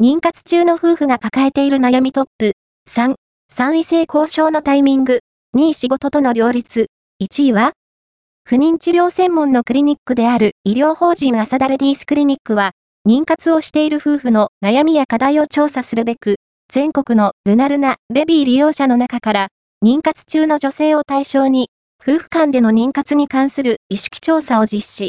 妊活中の夫婦が抱えている悩みトップ。3、3位性交渉のタイミング。2位仕事との両立。1位は不妊治療専門のクリニックである医療法人朝ダレディースクリニックは、妊活をしている夫婦の悩みや課題を調査するべく、全国のルナルナ、ベビー利用者の中から、妊活中の女性を対象に、夫婦間での妊活に関する意識調査を実施。